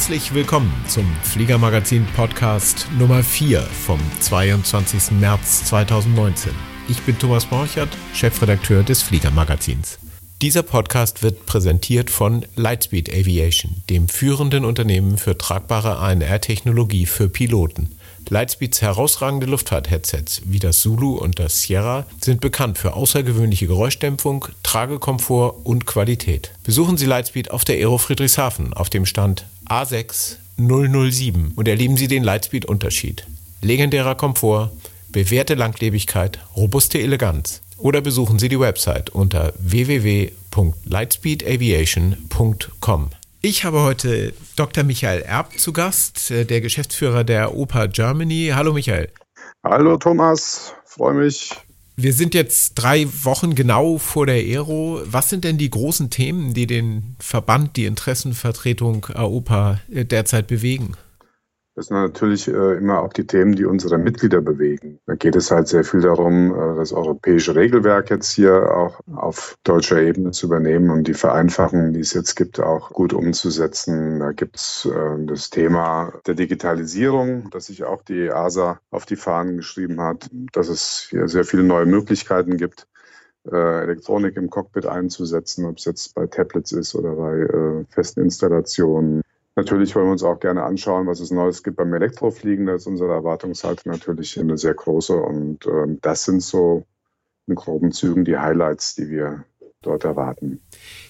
Herzlich willkommen zum Fliegermagazin Podcast Nummer 4 vom 22. März 2019. Ich bin Thomas Borchert, Chefredakteur des Fliegermagazins. Dieser Podcast wird präsentiert von Lightspeed Aviation, dem führenden Unternehmen für tragbare ANR-Technologie für Piloten. Lightspeeds herausragende Luftfahrt-Headsets wie das Zulu und das Sierra sind bekannt für außergewöhnliche Geräuschdämpfung, Tragekomfort und Qualität. Besuchen Sie Lightspeed auf der Aero Friedrichshafen auf dem Stand A6 007 und erleben Sie den Lightspeed-Unterschied. Legendärer Komfort, bewährte Langlebigkeit, robuste Eleganz. Oder besuchen Sie die Website unter www.lightspeedaviation.com. Ich habe heute Dr. Michael Erb zu Gast, äh, der Geschäftsführer der Oper Germany. Hallo Michael. Hallo Thomas, freue mich. Wir sind jetzt drei Wochen genau vor der Aero. Was sind denn die großen Themen, die den Verband, die Interessenvertretung AOPA äh, derzeit bewegen? Das sind natürlich äh, immer auch die Themen, die unsere Mitglieder bewegen. Da geht es halt sehr viel darum, äh, das europäische Regelwerk jetzt hier auch auf deutscher Ebene zu übernehmen und die Vereinfachungen, die es jetzt gibt, auch gut umzusetzen. Da gibt es äh, das Thema der Digitalisierung, das sich auch die EASA auf die Fahnen geschrieben hat, dass es hier sehr viele neue Möglichkeiten gibt. Elektronik im Cockpit einzusetzen, ob es jetzt bei Tablets ist oder bei festen Installationen. Natürlich wollen wir uns auch gerne anschauen, was es Neues gibt beim Elektrofliegen. Da ist unsere Erwartungshaltung natürlich eine sehr große. Und ähm, das sind so in groben Zügen die Highlights, die wir dort erwarten.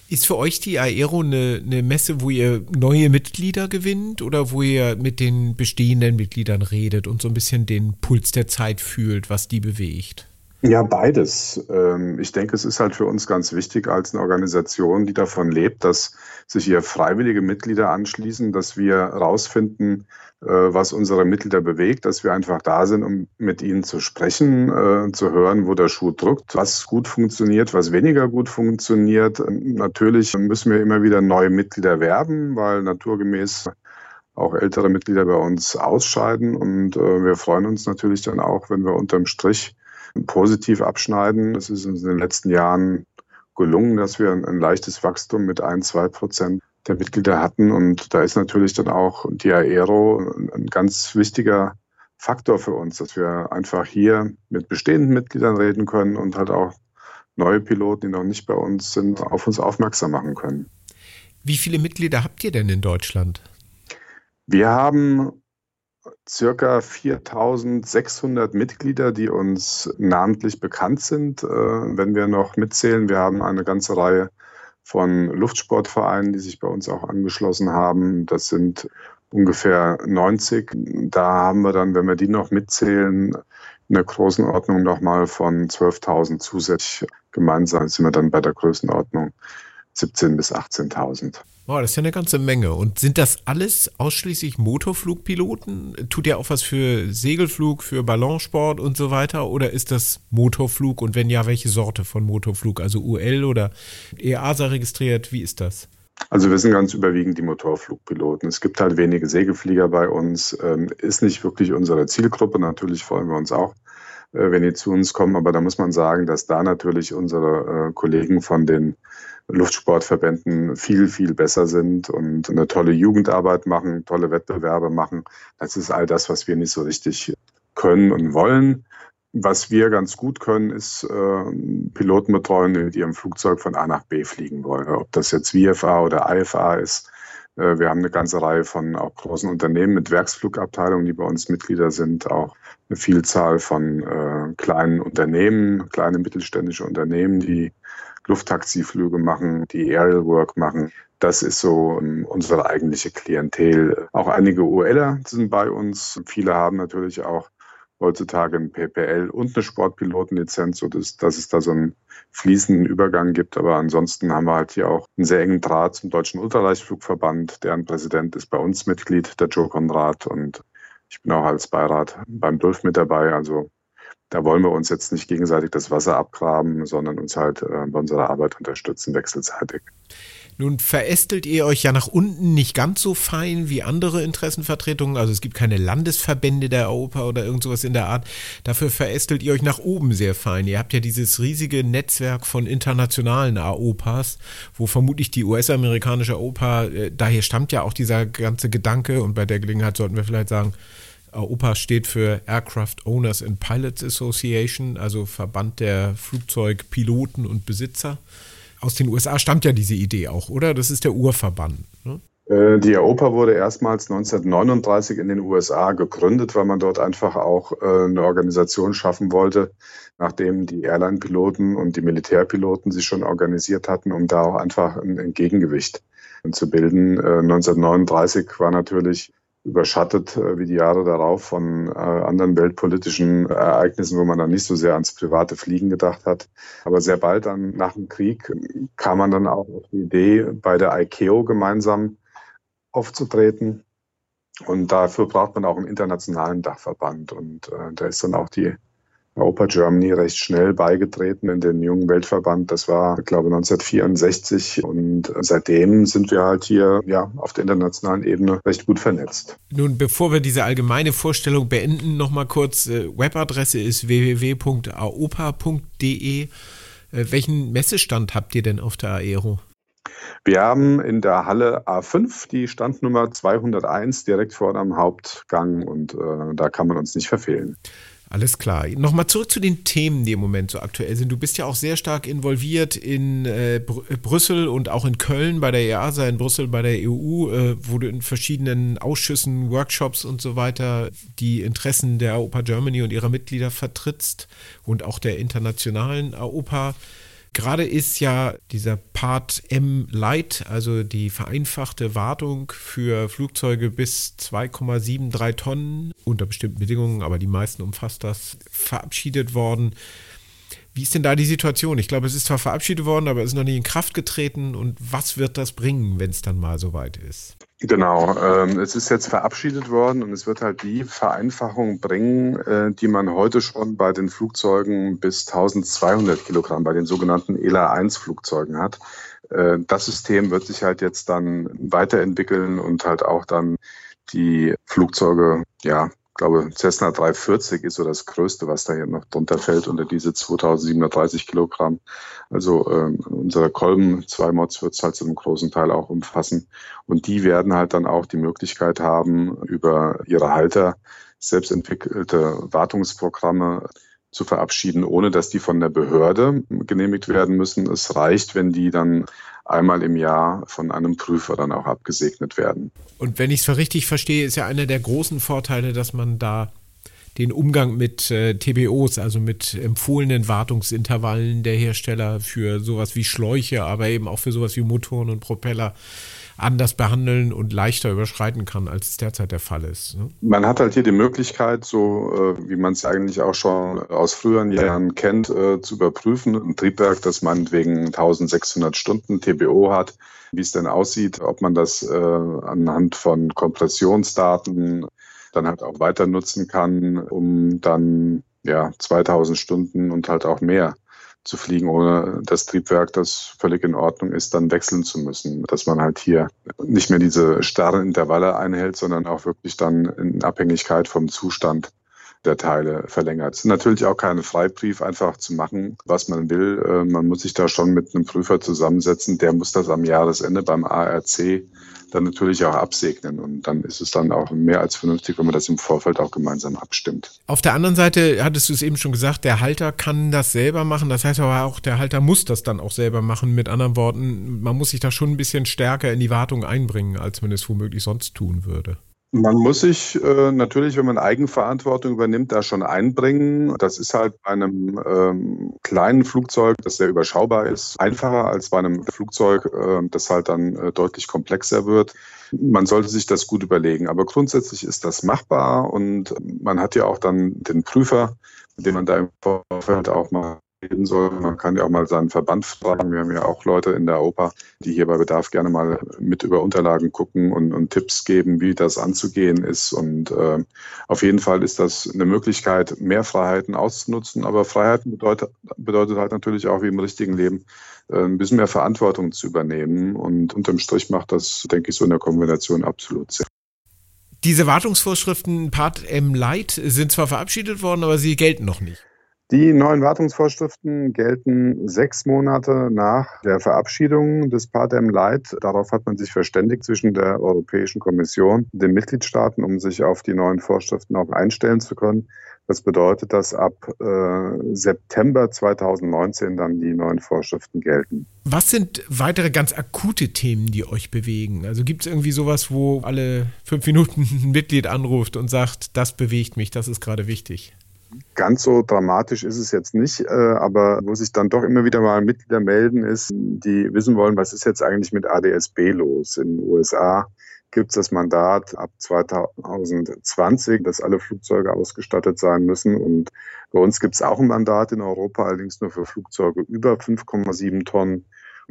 Ist für euch die Aero eine, eine, Messe, wo ihr neue Mitglieder gewinnt oder wo ihr mit den bestehenden Mitgliedern redet und so ein bisschen den Puls der Zeit fühlt, was die bewegt? Ja, beides. Ähm, ich denke, es ist halt für uns ganz wichtig als eine Organisation, die davon lebt, dass sich hier freiwillige Mitglieder anschließen, dass wir herausfinden, äh, was unsere Mitglieder bewegt, dass wir einfach da sind, um mit ihnen zu sprechen, äh, zu hören, wo der Schuh drückt, was gut funktioniert, was weniger gut funktioniert. Natürlich müssen wir immer wieder neue Mitglieder werben, weil naturgemäß auch ältere Mitglieder bei uns ausscheiden. Und äh, wir freuen uns natürlich dann auch, wenn wir unterm Strich positiv abschneiden. Es ist in den letzten Jahren gelungen, dass wir ein, ein leichtes Wachstum mit ein, zwei Prozent der Mitglieder hatten. Und da ist natürlich dann auch die Aero ein ganz wichtiger Faktor für uns, dass wir einfach hier mit bestehenden Mitgliedern reden können und halt auch neue Piloten, die noch nicht bei uns sind, auf uns aufmerksam machen können. Wie viele Mitglieder habt ihr denn in Deutschland? Wir haben circa 4600 Mitglieder, die uns namentlich bekannt sind. Äh, wenn wir noch mitzählen, wir haben eine ganze Reihe von Luftsportvereinen, die sich bei uns auch angeschlossen haben. Das sind ungefähr 90. Da haben wir dann, wenn wir die noch mitzählen, in der Größenordnung nochmal von 12.000 zusätzlich. Gemeinsam sind wir dann bei der Größenordnung 17.000 bis 18.000. Boah, das ist ja eine ganze Menge. Und sind das alles ausschließlich Motorflugpiloten? Tut ihr auch was für Segelflug, für Ballonsport und so weiter? Oder ist das Motorflug? Und wenn ja, welche Sorte von Motorflug? Also UL oder EASA registriert? Wie ist das? Also wir sind ganz überwiegend die Motorflugpiloten. Es gibt halt wenige Segelflieger bei uns. Ähm, ist nicht wirklich unsere Zielgruppe. Natürlich freuen wir uns auch, wenn die zu uns kommen. Aber da muss man sagen, dass da natürlich unsere äh, Kollegen von den Luftsportverbänden viel, viel besser sind und eine tolle Jugendarbeit machen, tolle Wettbewerbe machen. Das ist all das, was wir nicht so richtig können und wollen. Was wir ganz gut können, ist äh, Piloten betreuen, die mit ihrem Flugzeug von A nach B fliegen wollen. Ob das jetzt VFA oder IFA ist. Äh, wir haben eine ganze Reihe von auch großen Unternehmen mit Werksflugabteilungen, die bei uns Mitglieder sind. Auch eine Vielzahl von äh, kleinen Unternehmen, kleine mittelständische Unternehmen, die Lufttaxiflüge machen, die Aerial Work machen. Das ist so um, unsere eigentliche Klientel. Auch einige ULer sind bei uns. Viele haben natürlich auch heutzutage ein PPL und eine Sportpilotenlizenz, sodass dass es da so einen fließenden Übergang gibt. Aber ansonsten haben wir halt hier auch einen sehr engen Draht zum Deutschen Ultraleichtflugverband. Deren Präsident ist bei uns Mitglied, der Joe Konrad. Und ich bin auch als Beirat beim DULF mit dabei. Also da wollen wir uns jetzt nicht gegenseitig das Wasser abgraben, sondern uns halt äh, bei unserer Arbeit unterstützen, wechselseitig. Nun verästelt ihr euch ja nach unten nicht ganz so fein wie andere Interessenvertretungen. Also es gibt keine Landesverbände der AOPA oder irgend sowas in der Art. Dafür verästelt ihr euch nach oben sehr fein. Ihr habt ja dieses riesige Netzwerk von internationalen AOPAs, wo vermutlich die US-amerikanische AOPA, äh, daher stammt ja auch dieser ganze Gedanke und bei der Gelegenheit sollten wir vielleicht sagen, AOPA steht für Aircraft Owners and Pilots Association, also Verband der Flugzeugpiloten und Besitzer aus den USA stammt ja diese Idee auch, oder? Das ist der Urverband. Ne? Äh, die EOPA wurde erstmals 1939 in den USA gegründet, weil man dort einfach auch äh, eine Organisation schaffen wollte, nachdem die Airline-Piloten und die Militärpiloten sich schon organisiert hatten, um da auch einfach ein Gegengewicht zu bilden. 1939 äh, war natürlich überschattet äh, wie die Jahre darauf von äh, anderen weltpolitischen Ereignissen, wo man dann nicht so sehr ans private Fliegen gedacht hat. Aber sehr bald dann nach dem Krieg kam man dann auch auf die Idee, bei der ICAO gemeinsam aufzutreten. Und dafür braucht man auch einen internationalen Dachverband. Und äh, da ist dann auch die Europa Germany recht schnell beigetreten in den jungen Weltverband. Das war, ich glaube, 1964. Und seitdem sind wir halt hier ja, auf der internationalen Ebene recht gut vernetzt. Nun, bevor wir diese allgemeine Vorstellung beenden, nochmal kurz, äh, Webadresse ist www.aopa.de. Äh, welchen Messestand habt ihr denn auf der Aero? Wir haben in der Halle A5 die Standnummer 201 direkt vor dem Hauptgang und äh, da kann man uns nicht verfehlen. Alles klar. Nochmal zurück zu den Themen, die im Moment so aktuell sind. Du bist ja auch sehr stark involviert in äh, Br äh, Brüssel und auch in Köln bei der EASA, in Brüssel bei der EU, äh, wo du in verschiedenen Ausschüssen, Workshops und so weiter die Interessen der AOPA Germany und ihrer Mitglieder vertrittst und auch der internationalen AOPA. Gerade ist ja dieser Part M Light, also die vereinfachte Wartung für Flugzeuge bis 2,73 Tonnen unter bestimmten Bedingungen, aber die meisten umfasst das, verabschiedet worden. Wie ist denn da die Situation? Ich glaube, es ist zwar verabschiedet worden, aber es ist noch nicht in Kraft getreten. Und was wird das bringen, wenn es dann mal soweit ist? Genau, ähm, es ist jetzt verabschiedet worden und es wird halt die Vereinfachung bringen, äh, die man heute schon bei den Flugzeugen bis 1200 Kilogramm, bei den sogenannten ELA-1-Flugzeugen hat. Äh, das System wird sich halt jetzt dann weiterentwickeln und halt auch dann die Flugzeuge ja glaube, Cessna 340 ist so das Größte, was da hier noch drunter fällt unter diese 2730 Kilogramm. Also ähm, unsere Kolben, zwei Mods wird es halt zu einem großen Teil auch umfassen. Und die werden halt dann auch die Möglichkeit haben, über ihre Halter selbst entwickelte Wartungsprogramme zu verabschieden, ohne dass die von der Behörde genehmigt werden müssen. Es reicht, wenn die dann einmal im Jahr von einem Prüfer dann auch abgesegnet werden. Und wenn ich es richtig verstehe, ist ja einer der großen Vorteile, dass man da den Umgang mit äh, TBOs, also mit empfohlenen Wartungsintervallen der Hersteller für sowas wie Schläuche, aber eben auch für sowas wie Motoren und Propeller anders behandeln und leichter überschreiten kann, als es derzeit der Fall ist. Ne? Man hat halt hier die Möglichkeit, so äh, wie man es eigentlich auch schon aus früheren Jahren kennt, äh, zu überprüfen. Ein Triebwerk, das meinetwegen 1600 Stunden TBO hat, wie es denn aussieht, ob man das äh, anhand von Kompressionsdaten dann halt auch weiter nutzen kann, um dann ja 2000 Stunden und halt auch mehr zu fliegen, ohne das Triebwerk, das völlig in Ordnung ist, dann wechseln zu müssen. Dass man halt hier nicht mehr diese starren Intervalle einhält, sondern auch wirklich dann in Abhängigkeit vom Zustand der Teile verlängert. Es ist natürlich auch kein Freibrief, einfach zu machen, was man will. Äh, man muss sich da schon mit einem Prüfer zusammensetzen. Der muss das am Jahresende beim ARC dann natürlich auch absegnen. Und dann ist es dann auch mehr als vernünftig, wenn man das im Vorfeld auch gemeinsam abstimmt. Auf der anderen Seite hattest du es eben schon gesagt, der Halter kann das selber machen. Das heißt aber auch, der Halter muss das dann auch selber machen. Mit anderen Worten, man muss sich da schon ein bisschen stärker in die Wartung einbringen, als man es womöglich sonst tun würde. Man muss sich äh, natürlich, wenn man Eigenverantwortung übernimmt, da schon einbringen. Das ist halt bei einem ähm, kleinen Flugzeug, das sehr überschaubar ist, einfacher als bei einem Flugzeug, äh, das halt dann äh, deutlich komplexer wird. Man sollte sich das gut überlegen. Aber grundsätzlich ist das machbar und man hat ja auch dann den Prüfer, mit dem man da im Vorfeld auch mal reden soll. Man kann ja auch mal seinen Verband fragen. Wir haben ja auch Leute in der Oper, die hier bei Bedarf gerne mal mit über Unterlagen gucken und, und Tipps geben, wie das anzugehen ist. Und äh, auf jeden Fall ist das eine Möglichkeit, mehr Freiheiten auszunutzen. Aber Freiheiten bedeutet, bedeutet halt natürlich auch wie im richtigen Leben, äh, ein bisschen mehr Verantwortung zu übernehmen. Und unterm Strich macht das, denke ich, so in der Kombination absolut Sinn. Diese Wartungsvorschriften Part M Light sind zwar verabschiedet worden, aber sie gelten noch nicht. Die neuen Wartungsvorschriften gelten sechs Monate nach der Verabschiedung des Part M Light. Darauf hat man sich verständigt zwischen der Europäischen Kommission und den Mitgliedstaaten, um sich auf die neuen Vorschriften auch einstellen zu können. Das bedeutet, dass ab äh, September 2019 dann die neuen Vorschriften gelten. Was sind weitere ganz akute Themen, die euch bewegen? Also gibt es irgendwie sowas, wo alle fünf Minuten ein Mitglied anruft und sagt, das bewegt mich, das ist gerade wichtig? Ganz so dramatisch ist es jetzt nicht, äh, aber wo sich dann doch immer wieder mal Mitglieder melden, ist, die wissen wollen, was ist jetzt eigentlich mit ADSB los in den USA gibt es das Mandat ab 2020, dass alle Flugzeuge ausgestattet sein müssen. Und bei uns gibt es auch ein Mandat in Europa, allerdings nur für Flugzeuge über 5,7 Tonnen.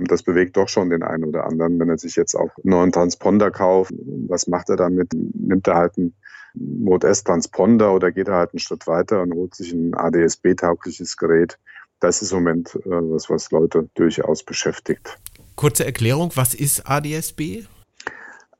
Das bewegt doch schon den einen oder anderen, wenn er sich jetzt auch einen neuen Transponder kauft. Was macht er damit? Nimmt er halt einen Mode S Transponder oder geht er halt einen Schritt weiter und holt sich ein ADS-B-taugliches Gerät? Das ist im Moment äh, was, was Leute durchaus beschäftigt. Kurze Erklärung, was ist ADS-B?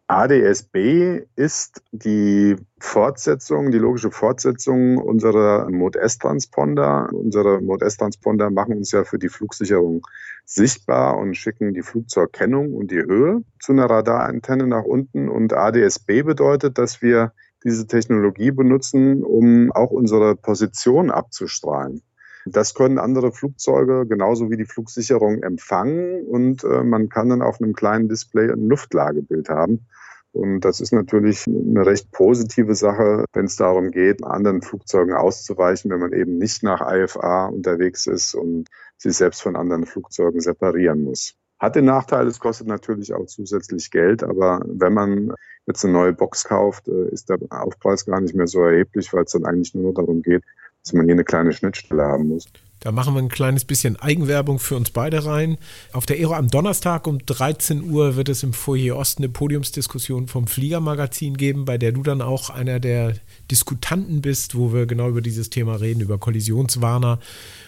ADS-B ist die Fortsetzung, die logische Fortsetzung unserer Mode S-Transponder. Unsere Mode S-Transponder machen uns ja für die Flugsicherung sichtbar und schicken die Flugzeugkennung und die Höhe zu einer Radarantenne nach unten. Und ADS-B bedeutet, dass wir diese Technologie benutzen, um auch unsere Position abzustrahlen. Das können andere Flugzeuge genauso wie die Flugsicherung empfangen und äh, man kann dann auf einem kleinen Display ein Luftlagebild haben. Und das ist natürlich eine recht positive Sache, wenn es darum geht, anderen Flugzeugen auszuweichen, wenn man eben nicht nach IFA unterwegs ist und sich selbst von anderen Flugzeugen separieren muss. Hat den Nachteil, es kostet natürlich auch zusätzlich Geld, aber wenn man jetzt eine neue Box kauft, äh, ist der Aufpreis gar nicht mehr so erheblich, weil es dann eigentlich nur darum geht, dass man hier eine kleine Schnittstelle haben muss. Da machen wir ein kleines bisschen Eigenwerbung für uns beide rein. Auf der Aero am Donnerstag um 13 Uhr wird es im Foyer Osten eine Podiumsdiskussion vom Fliegermagazin geben, bei der du dann auch einer der Diskutanten bist, wo wir genau über dieses Thema reden, über Kollisionswarner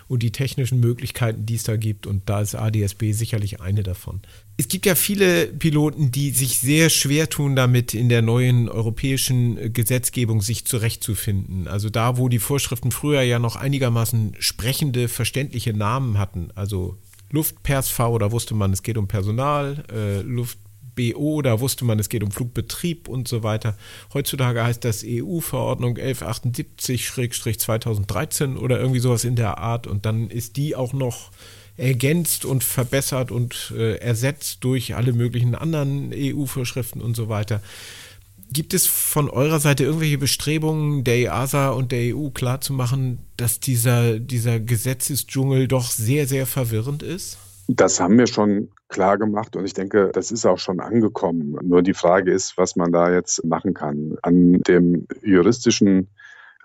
und die technischen Möglichkeiten, die es da gibt. Und da ist ADSB sicherlich eine davon. Es gibt ja viele Piloten, die sich sehr schwer tun damit, in der neuen europäischen Gesetzgebung sich zurechtzufinden. Also da, wo die Vorschriften früher ja noch einigermaßen sprechende, verständliche Namen hatten. Also Luftpers V, da wusste man, es geht um Personal, äh, Luft BO, da wusste man, es geht um Flugbetrieb und so weiter. Heutzutage heißt das EU-Verordnung 1178-2013 oder irgendwie sowas in der Art und dann ist die auch noch ergänzt und verbessert und äh, ersetzt durch alle möglichen anderen EU-Vorschriften und so weiter. Gibt es von eurer Seite irgendwelche Bestrebungen der EASA und der EU klarzumachen, dass dieser, dieser Gesetzesdschungel doch sehr, sehr verwirrend ist? Das haben wir schon klar gemacht und ich denke, das ist auch schon angekommen. Nur die Frage ist, was man da jetzt machen kann. An dem juristischen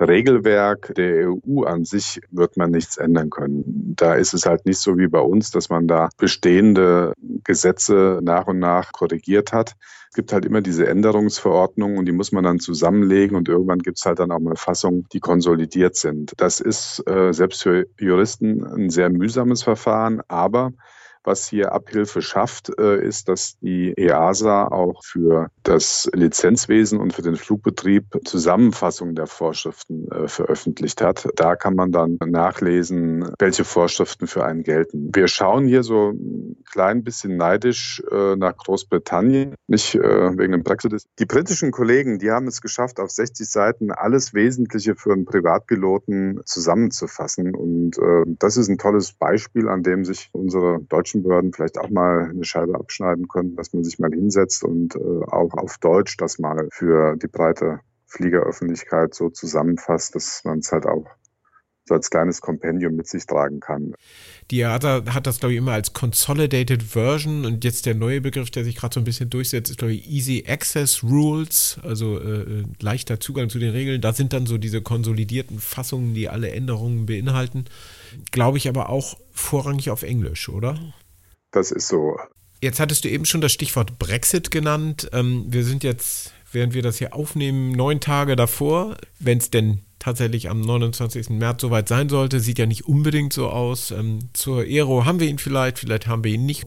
Regelwerk der EU an sich wird man nichts ändern können. Da ist es halt nicht so wie bei uns, dass man da bestehende Gesetze nach und nach korrigiert hat. Es gibt halt immer diese Änderungsverordnungen und die muss man dann zusammenlegen und irgendwann gibt es halt dann auch mal Fassungen, die konsolidiert sind. Das ist äh, selbst für Juristen ein sehr mühsames Verfahren, aber was hier Abhilfe schafft, äh, ist, dass die EASA auch für das Lizenzwesen und für den Flugbetrieb Zusammenfassungen der Vorschriften äh, veröffentlicht hat. Da kann man dann nachlesen, welche Vorschriften für einen gelten. Wir schauen hier so ein klein bisschen neidisch äh, nach Großbritannien, nicht wegen dem Brexit. Die britischen Kollegen, die haben es geschafft, auf 60 Seiten alles Wesentliche für einen Privatpiloten zusammenzufassen. Und das ist ein tolles Beispiel, an dem sich unsere deutschen deutschen Behörden vielleicht auch mal eine Scheibe abschneiden können, dass man sich mal hinsetzt und äh, auch auf Deutsch das mal für die breite Fliegeröffentlichkeit so zusammenfasst, dass man es halt auch so als kleines Kompendium mit sich tragen kann. Die EASA hat das, glaube ich, immer als Consolidated Version und jetzt der neue Begriff, der sich gerade so ein bisschen durchsetzt, ist, glaube ich, Easy Access Rules, also äh, äh, leichter Zugang zu den Regeln. Da sind dann so diese konsolidierten Fassungen, die alle Änderungen beinhalten. Glaube ich aber auch vorrangig auf Englisch, oder? Das ist so. Jetzt hattest du eben schon das Stichwort Brexit genannt. Ähm, wir sind jetzt, während wir das hier aufnehmen, neun Tage davor, wenn es denn tatsächlich am 29. März soweit sein sollte. Sieht ja nicht unbedingt so aus. Ähm, zur Aero haben wir ihn vielleicht, vielleicht haben wir ihn nicht.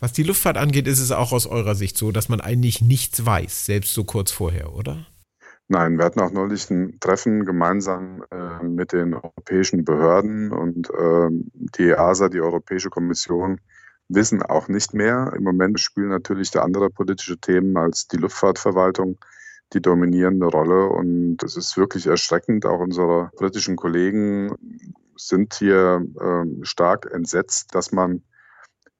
Was die Luftfahrt angeht, ist es auch aus eurer Sicht so, dass man eigentlich nichts weiß, selbst so kurz vorher, oder? Nein, wir hatten auch neulich ein Treffen gemeinsam äh, mit den europäischen Behörden und äh, die EASA, die Europäische Kommission, wissen auch nicht mehr. Im Moment spielen natürlich da andere politische Themen als die Luftfahrtverwaltung die dominierende Rolle. Und es ist wirklich erschreckend. Auch unsere britischen Kollegen sind hier äh, stark entsetzt, dass man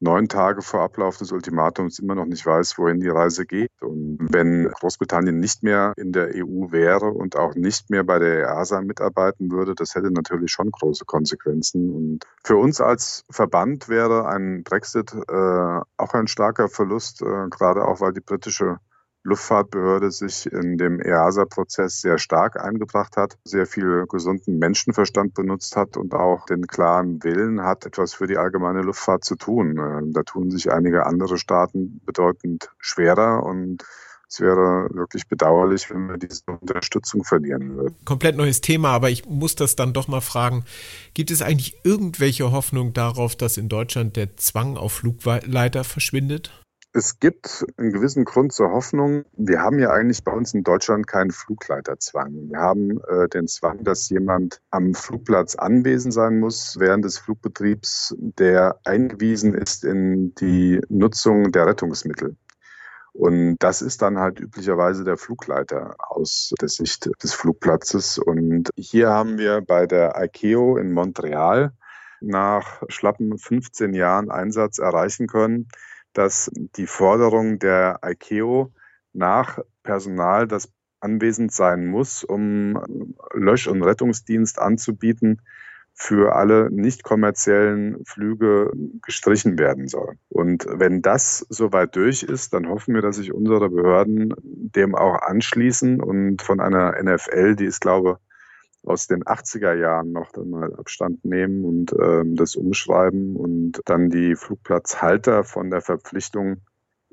neun Tage vor Ablauf des Ultimatums immer noch nicht weiß, wohin die Reise geht. Und wenn Großbritannien nicht mehr in der EU wäre und auch nicht mehr bei der EASA mitarbeiten würde, das hätte natürlich schon große Konsequenzen. Und für uns als Verband wäre ein Brexit äh, auch ein starker Verlust, äh, gerade auch weil die britische Luftfahrtbehörde sich in dem EASA-Prozess sehr stark eingebracht hat, sehr viel gesunden Menschenverstand benutzt hat und auch den klaren Willen hat, etwas für die allgemeine Luftfahrt zu tun. Ähm, da tun sich einige andere Staaten bedeutend schwerer und es wäre wirklich bedauerlich, wenn wir diese Unterstützung verlieren würden. Komplett neues Thema, aber ich muss das dann doch mal fragen. Gibt es eigentlich irgendwelche Hoffnung darauf, dass in Deutschland der Zwang auf Flugleiter verschwindet? Es gibt einen gewissen Grund zur Hoffnung. Wir haben ja eigentlich bei uns in Deutschland keinen Flugleiterzwang. Wir haben äh, den Zwang, dass jemand am Flugplatz anwesend sein muss während des Flugbetriebs, der eingewiesen ist in die Nutzung der Rettungsmittel. Und das ist dann halt üblicherweise der Flugleiter aus der Sicht des Flugplatzes. Und hier haben wir bei der ICAO in Montreal nach schlappen 15 Jahren Einsatz erreichen können, dass die Forderung der ICAO nach Personal, das anwesend sein muss, um Lösch- und Rettungsdienst anzubieten, für alle nicht kommerziellen Flüge gestrichen werden soll. Und wenn das soweit durch ist, dann hoffen wir, dass sich unsere Behörden dem auch anschließen und von einer NFL, die ist, glaube aus den 80er Jahren noch dann mal Abstand nehmen und ähm, das umschreiben und dann die Flugplatzhalter von der Verpflichtung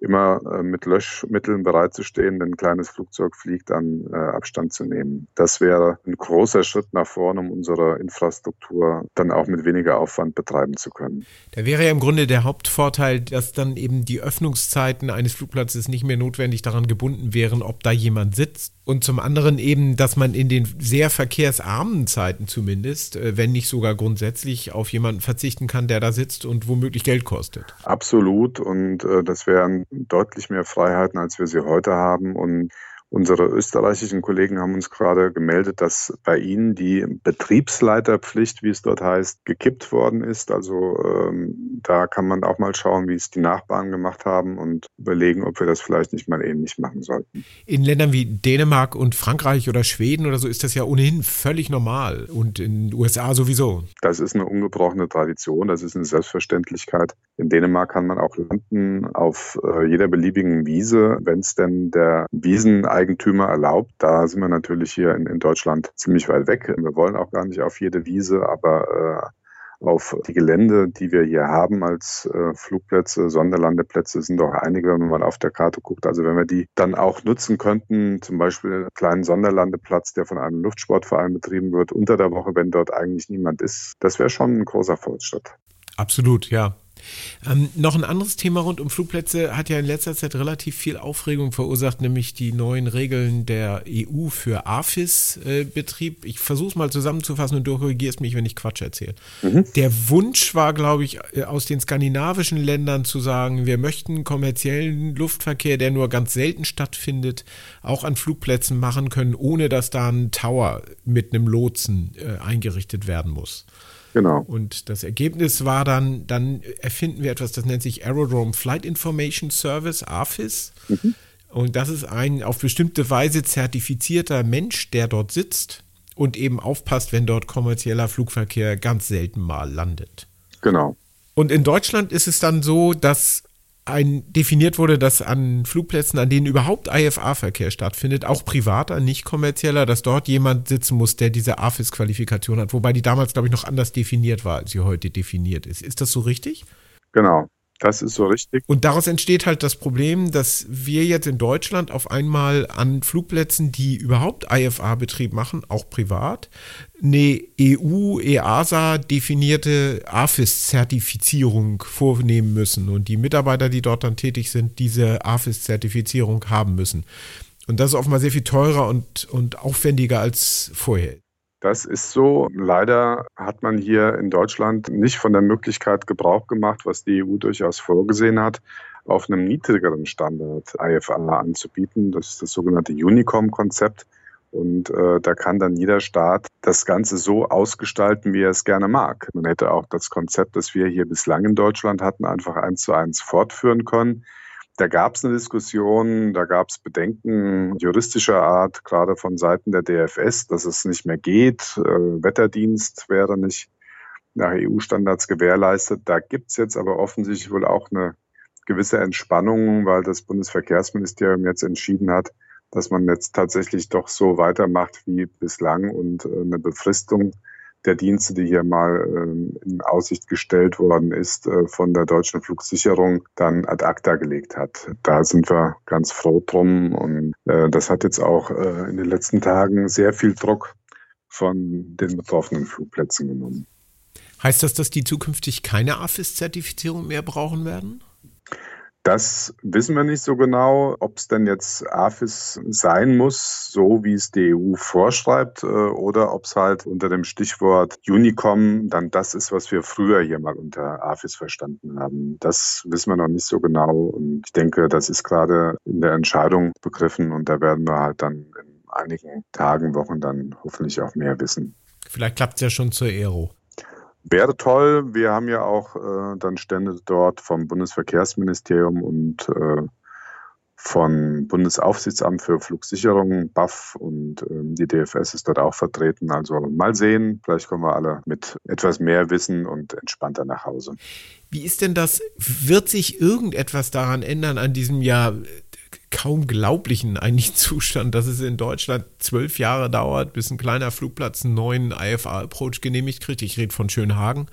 immer äh, mit Löschmitteln bereitzustehen, wenn ein kleines Flugzeug fliegt, dann äh, Abstand zu nehmen. Das wäre ein großer Schritt nach vorne, um unsere Infrastruktur dann auch mit weniger Aufwand betreiben zu können. Da wäre ja im Grunde der Hauptvorteil, dass dann eben die Öffnungszeiten eines Flugplatzes nicht mehr notwendig daran gebunden wären, ob da jemand sitzt. Und zum anderen eben, dass man in den sehr verkehrsarmen Zeiten zumindest, äh, wenn nicht sogar grundsätzlich, auf jemanden verzichten kann, der da sitzt und womöglich Geld kostet. Absolut. Und äh, das wären deutlich mehr Freiheiten, als wir sie heute haben. Und Unsere österreichischen Kollegen haben uns gerade gemeldet, dass bei ihnen die Betriebsleiterpflicht, wie es dort heißt, gekippt worden ist. Also ähm, da kann man auch mal schauen, wie es die Nachbarn gemacht haben und überlegen, ob wir das vielleicht nicht mal ähnlich machen sollten. In Ländern wie Dänemark und Frankreich oder Schweden oder so ist das ja ohnehin völlig normal und in den USA sowieso. Das ist eine ungebrochene Tradition, das ist eine Selbstverständlichkeit. In Dänemark kann man auch landen auf äh, jeder beliebigen Wiese, wenn es denn der Wiesen Eigentümer erlaubt. Da sind wir natürlich hier in, in Deutschland ziemlich weit weg. Wir wollen auch gar nicht auf jede Wiese, aber äh, auf die Gelände, die wir hier haben als äh, Flugplätze, Sonderlandeplätze, sind doch einige, wenn man mal auf der Karte guckt. Also wenn wir die dann auch nutzen könnten, zum Beispiel einen kleinen Sonderlandeplatz, der von einem Luftsportverein betrieben wird, unter der Woche, wenn dort eigentlich niemand ist, das wäre schon ein großer Fortschritt. Absolut, ja. Ähm, noch ein anderes Thema rund um Flugplätze hat ja in letzter Zeit relativ viel Aufregung verursacht, nämlich die neuen Regeln der EU für AFIS-Betrieb. ich versuche es mal zusammenzufassen und du korrigierst mich, wenn ich Quatsch erzähle. Mhm. Der Wunsch war, glaube ich, äh, aus den skandinavischen Ländern zu sagen, wir möchten kommerziellen Luftverkehr, der nur ganz selten stattfindet, auch an Flugplätzen machen können, ohne dass da ein Tower mit einem Lotsen äh, eingerichtet werden muss. Genau. Und das Ergebnis war dann, dann erfinden wir etwas, das nennt sich Aerodrome Flight Information Service, AFIS. Mhm. Und das ist ein auf bestimmte Weise zertifizierter Mensch, der dort sitzt und eben aufpasst, wenn dort kommerzieller Flugverkehr ganz selten mal landet. Genau. Und in Deutschland ist es dann so, dass ein, definiert wurde, dass an Flugplätzen, an denen überhaupt IFA-Verkehr stattfindet, auch privater, nicht kommerzieller, dass dort jemand sitzen muss, der diese AFIS-Qualifikation hat, wobei die damals, glaube ich, noch anders definiert war, als sie heute definiert ist. Ist das so richtig? Genau. Das ist so richtig. Und daraus entsteht halt das Problem, dass wir jetzt in Deutschland auf einmal an Flugplätzen, die überhaupt IFA-Betrieb machen, auch privat, eine EU-EASA definierte AFIS-Zertifizierung vornehmen müssen und die Mitarbeiter, die dort dann tätig sind, diese AFIS-Zertifizierung haben müssen. Und das ist offenbar sehr viel teurer und, und aufwendiger als vorher. Das ist so. Leider hat man hier in Deutschland nicht von der Möglichkeit Gebrauch gemacht, was die EU durchaus vorgesehen hat, auf einem niedrigeren Standard IFA anzubieten. Das ist das sogenannte Unicom-Konzept. Und äh, da kann dann jeder Staat das Ganze so ausgestalten, wie er es gerne mag. Man hätte auch das Konzept, das wir hier bislang in Deutschland hatten, einfach eins zu eins fortführen können. Da gab es eine Diskussion, da gab es Bedenken juristischer Art, gerade von Seiten der DFS, dass es nicht mehr geht. Äh, Wetterdienst wäre nicht nach EU-Standards gewährleistet. Da gibt es jetzt aber offensichtlich wohl auch eine gewisse Entspannung, weil das Bundesverkehrsministerium jetzt entschieden hat, dass man jetzt tatsächlich doch so weitermacht wie bislang und äh, eine Befristung der Dienste, die hier mal ähm, in Aussicht gestellt worden ist äh, von der deutschen Flugsicherung, dann ad acta gelegt hat. Da sind wir ganz froh drum und äh, das hat jetzt auch äh, in den letzten Tagen sehr viel Druck von den betroffenen Flugplätzen genommen. Heißt das, dass die zukünftig keine AFIS-Zertifizierung mehr brauchen werden? Das wissen wir nicht so genau, ob es denn jetzt AFIS sein muss, so wie es die EU vorschreibt, äh, oder ob es halt unter dem Stichwort Unicom dann das ist, was wir früher hier mal unter AFIS verstanden haben. Das wissen wir noch nicht so genau und ich denke, das ist gerade in der Entscheidung begriffen und da werden wir halt dann in einigen Tagen, Wochen dann hoffentlich auch mehr wissen. Vielleicht klappt es ja schon zur Aero. Wäre toll. Wir haben ja auch äh, dann Stände dort vom Bundesverkehrsministerium und äh, von Bundesaufsichtsamt für Flugsicherung, BAF und ähm, die DFS ist dort auch vertreten. Also mal sehen, vielleicht kommen wir alle mit etwas mehr Wissen und entspannter nach Hause. Wie ist denn das? Wird sich irgendetwas daran ändern an diesem Jahr? Kaum glaublichen eigentlich Zustand, dass es in Deutschland zwölf Jahre dauert, bis ein kleiner Flugplatz einen neuen IFA-Approach genehmigt kriegt. Ich rede von Schönhagen.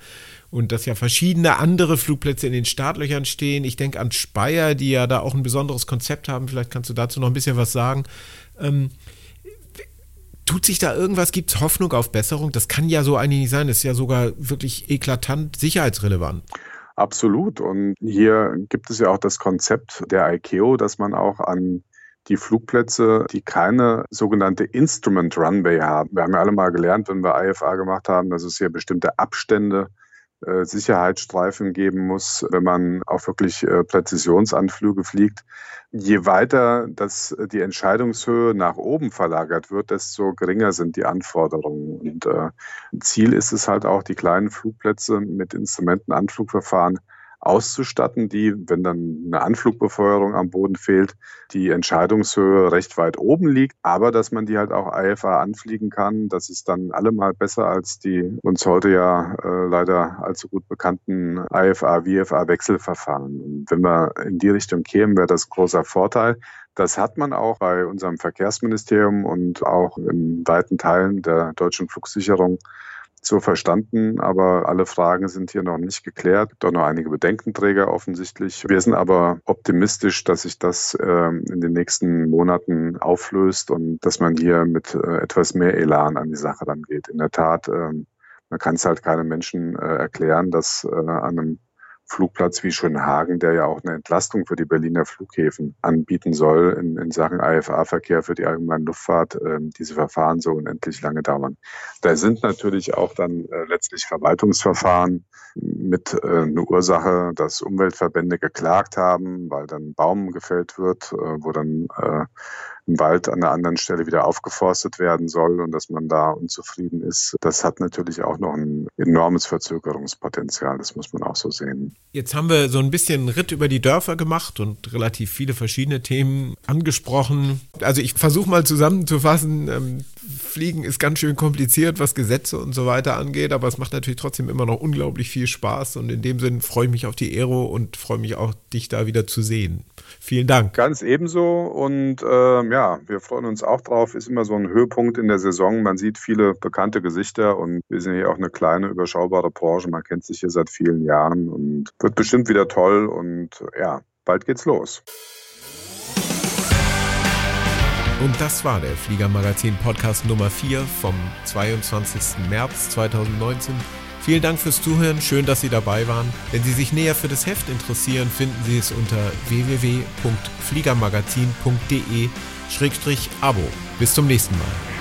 Und dass ja verschiedene andere Flugplätze in den Startlöchern stehen. Ich denke an Speyer, die ja da auch ein besonderes Konzept haben. Vielleicht kannst du dazu noch ein bisschen was sagen. Ähm, tut sich da irgendwas? Gibt es Hoffnung auf Besserung? Das kann ja so eigentlich nicht sein. Das ist ja sogar wirklich eklatant sicherheitsrelevant. Absolut. Und hier gibt es ja auch das Konzept der ICAO, dass man auch an die Flugplätze, die keine sogenannte Instrument Runway haben. Wir haben ja alle mal gelernt, wenn wir IFA gemacht haben, dass es hier bestimmte Abstände äh, Sicherheitsstreifen geben muss, wenn man auch wirklich äh, Präzisionsanflüge fliegt. Je weiter das, äh, die Entscheidungshöhe nach oben verlagert wird, desto geringer sind die Anforderungen. Und äh, Ziel ist es halt auch, die kleinen Flugplätze mit Instrumentenanflugverfahren auszustatten, die, wenn dann eine Anflugbefeuerung am Boden fehlt, die Entscheidungshöhe recht weit oben liegt, aber dass man die halt auch IFA anfliegen kann. Das ist dann allemal besser als die uns heute ja äh, leider allzu gut bekannten IFA, VFA Wechselverfahren. Und wenn wir in die Richtung kämen, wäre das ein großer Vorteil. Das hat man auch bei unserem Verkehrsministerium und auch in weiten Teilen der deutschen Flugsicherung so verstanden, aber alle Fragen sind hier noch nicht geklärt. Doch noch einige Bedenkenträger offensichtlich. Wir sind aber optimistisch, dass sich das ähm, in den nächsten Monaten auflöst und dass man hier mit äh, etwas mehr Elan an die Sache dann geht. In der Tat, ähm, man kann es halt keinem Menschen äh, erklären, dass äh, an einem Flugplatz wie Schönhagen, der ja auch eine Entlastung für die Berliner Flughäfen anbieten soll in, in Sachen IFA-Verkehr für die allgemeine Luftfahrt, äh, diese Verfahren so unendlich lange dauern. Da sind natürlich auch dann äh, letztlich Verwaltungsverfahren mit äh, eine Ursache, dass Umweltverbände geklagt haben, weil dann Baum gefällt wird, äh, wo dann äh, ein Wald an einer anderen Stelle wieder aufgeforstet werden soll und dass man da unzufrieden ist. Das hat natürlich auch noch ein enormes Verzögerungspotenzial. Das muss man auch so sehen. Jetzt haben wir so ein bisschen Ritt über die Dörfer gemacht und relativ viele verschiedene Themen angesprochen. Also ich versuche mal zusammenzufassen. Ähm, Fliegen ist ganz schön kompliziert, was Gesetze und so weiter angeht, aber es macht natürlich trotzdem immer noch unglaublich viel Spaß und in dem Sinn freue ich mich auf die Aero und freue mich auch, dich da wieder zu sehen. Vielen Dank. Ganz ebenso und äh, ja, wir freuen uns auch drauf. Ist immer so ein Höhepunkt in der Saison. Man sieht viele bekannte Gesichter und wir sind hier auch eine kleine, überschaubare Branche. Man kennt sich hier seit vielen Jahren und wird bestimmt wieder toll und ja, bald geht's los. Und das war der Fliegermagazin Podcast Nummer 4 vom 22. März 2019. Vielen Dank fürs Zuhören, schön, dass Sie dabei waren. Wenn Sie sich näher für das Heft interessieren, finden Sie es unter www.fliegermagazin.de-abo. Bis zum nächsten Mal.